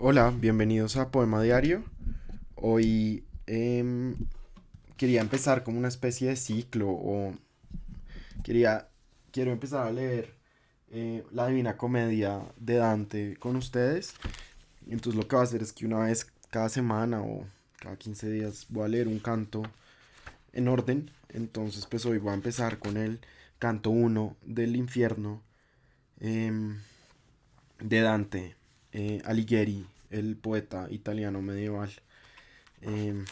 Hola, bienvenidos a Poema Diario. Hoy em, quería empezar como una especie de ciclo o quería, quiero empezar a leer eh, la Divina Comedia de Dante con ustedes. Entonces lo que voy a hacer es que una vez cada semana o cada 15 días voy a leer un canto en orden. Entonces pues hoy voy a empezar con el canto 1 del infierno em, de Dante. Eh, Alighieri, el poeta italiano medieval. Em,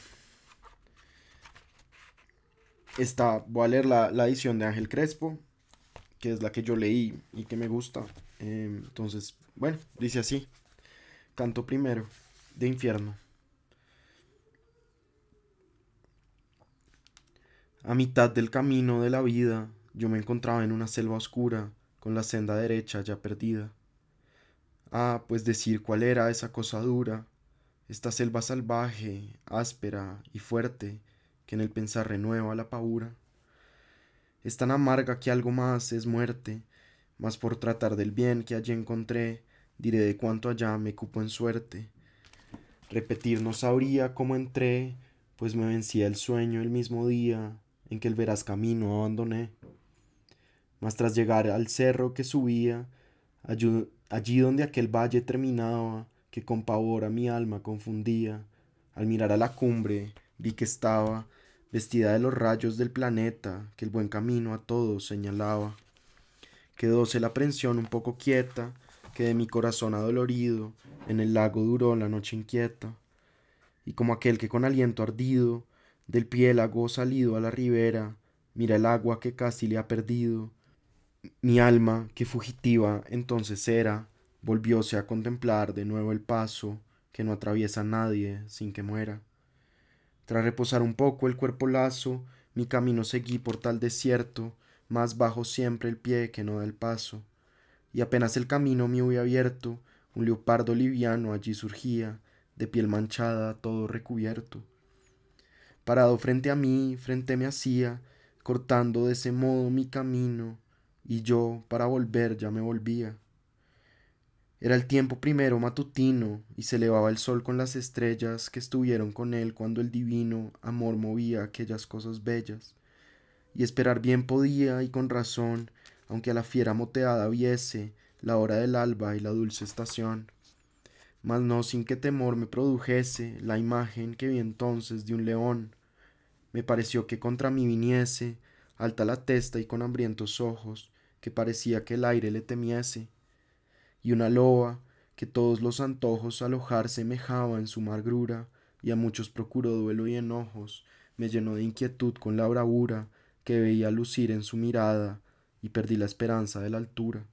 esta, voy a leer la, edición de Ángel Crespo, que es la que yo leí y que me gusta. Em, entonces, bueno, dice así. Canto primero, de infierno. A mitad del camino de la vida, yo me encontraba en una selva oscura, con la senda derecha ya perdida. Ah, pues decir cuál era esa cosa dura, esta selva salvaje, áspera y fuerte, que en el pensar renueva la paura. Es tan amarga que algo más es muerte, mas por tratar del bien que allí encontré, diré de cuánto allá me cupo en suerte. Repetir no sabría cómo entré, pues me vencía el sueño el mismo día en que el veraz camino abandoné. Mas tras llegar al cerro que subía, allí donde aquel valle terminaba, que con pavor a mi alma confundía, al mirar a la cumbre vi que estaba vestida de los rayos del planeta, que el buen camino a todos señalaba. Quedóse la aprensión un poco quieta, que de mi corazón adolorido en el lago duró la noche inquieta, y como aquel que con aliento ardido del piélago salido a la ribera mira el agua que casi le ha perdido, mi alma, que fugitiva entonces era, volvióse a contemplar de nuevo el paso que no atraviesa nadie sin que muera. Tras reposar un poco el cuerpo lazo, mi camino seguí por tal desierto, más bajo siempre el pie que no da el paso. Y apenas el camino me hubiera abierto, un leopardo liviano allí surgía, de piel manchada, todo recubierto. Parado frente a mí, frente me hacía, cortando de ese modo mi camino, y yo para volver ya me volvía. Era el tiempo primero matutino, y se elevaba el sol con las estrellas que estuvieron con él cuando el divino amor movía aquellas cosas bellas. Y esperar bien podía, y con razón, aunque a la fiera moteada viese la hora del alba y la dulce estación. Mas no sin que temor me produjese la imagen que vi entonces de un león. Me pareció que contra mí viniese, alta la testa y con hambrientos ojos, que parecía que el aire le temiese, y una loba que todos los antojos alojar semejaba en su magrura, y a muchos procuró duelo y enojos, me llenó de inquietud con la bravura que veía lucir en su mirada, y perdí la esperanza de la altura.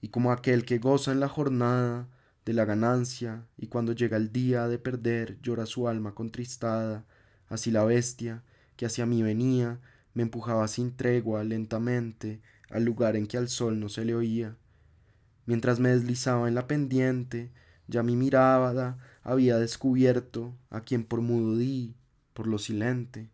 Y como aquel que goza en la jornada de la ganancia, y cuando llega el día de perder llora su alma contristada, así la bestia, que hacia mí venía, me empujaba sin tregua lentamente al lugar en que al sol no se le oía. Mientras me deslizaba en la pendiente, ya mi mirada había descubierto a quien por mudo di, por lo silente.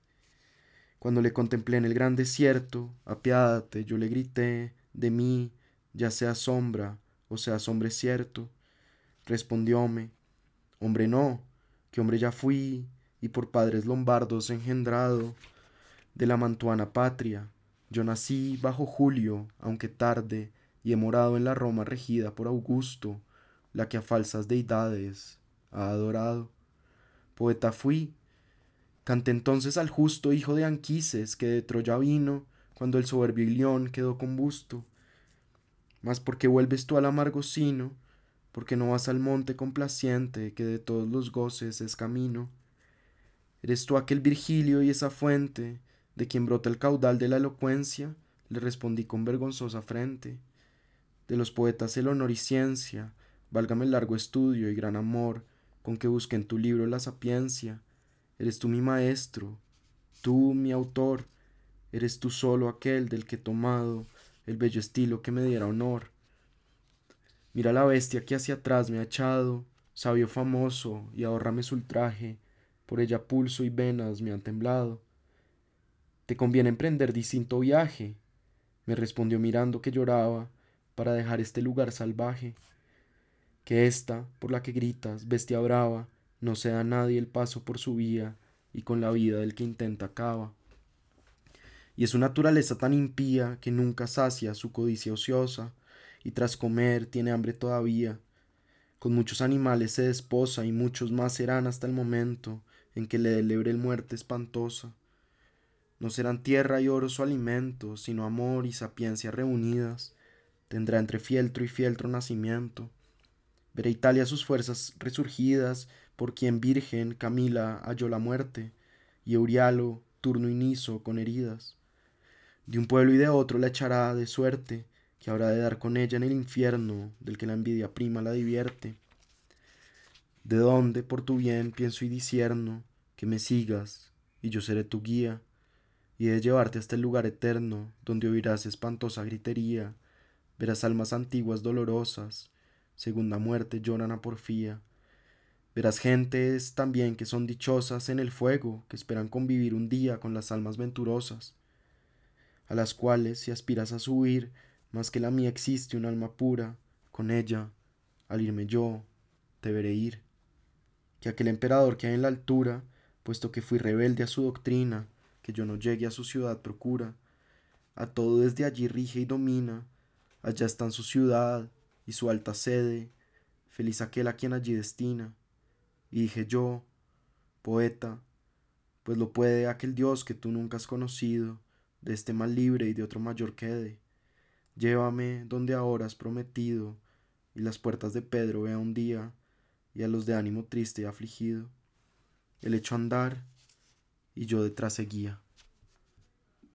Cuando le contemplé en el gran desierto, apiádate, yo le grité, de mí, ya sea sombra o sea hombre cierto. Respondióme, hombre no, que hombre ya fui, y por padres lombardos engendrado, de la mantuana patria, yo nací bajo Julio, aunque tarde, y he morado en la Roma regida por Augusto, la que a falsas deidades ha adorado. Poeta fui. Canté entonces al justo hijo de Anquises, que de Troya vino, cuando el soberbio Ilión quedó combusto. Mas porque vuelves tú al amargo sino, porque no vas al monte complaciente, que de todos los goces es camino. Eres tú aquel Virgilio y esa fuente, de quien brota el caudal de la elocuencia, le respondí con vergonzosa frente. De los poetas el honor y ciencia, válgame el largo estudio y gran amor con que busqué en tu libro la sapiencia. Eres tú mi maestro, tú mi autor, eres tú solo aquel del que he tomado el bello estilo que me diera honor. Mira la bestia que hacia atrás me ha echado, sabio famoso, y ahórrame su ultraje, por ella pulso y venas me han temblado. Te conviene emprender distinto viaje, me respondió mirando que lloraba, para dejar este lugar salvaje. que esta, por la que gritas, bestia brava, no se da a nadie el paso por su vía, y con la vida del que intenta acaba. Y es su naturaleza tan impía que nunca sacia su codicia ociosa, y tras comer tiene hambre todavía. Con muchos animales se desposa y muchos más serán hasta el momento en que le delebre el muerte espantosa. No serán tierra y oro su alimento, sino amor y sapiencia reunidas. Tendrá entre fieltro y fieltro nacimiento. Verá Italia sus fuerzas resurgidas, por quien virgen Camila halló la muerte, y Eurialo, turno y Niso con heridas. De un pueblo y de otro la echará de suerte, que habrá de dar con ella en el infierno, del que la envidia prima la divierte. De dónde, por tu bien, pienso y disierno, que me sigas, y yo seré tu guía, y de llevarte hasta el lugar eterno, donde oirás espantosa gritería, verás almas antiguas dolorosas, segunda muerte lloran a porfía, verás gentes también que son dichosas en el fuego, que esperan convivir un día con las almas venturosas, a las cuales si aspiras a subir, más que la mía existe un alma pura, con ella, al irme yo, te veré ir. Que aquel emperador que hay en la altura, puesto que fui rebelde a su doctrina, que yo no llegue a su ciudad procura, a todo desde allí rige y domina, allá están su ciudad y su alta sede, feliz aquel a quien allí destina. Y dije yo, poeta, pues lo puede aquel Dios que tú nunca has conocido, de este mal libre y de otro mayor quede. Llévame donde ahora has prometido, y las puertas de Pedro vea un día, y a los de ánimo triste y afligido. El hecho andar, y yo detrás seguía.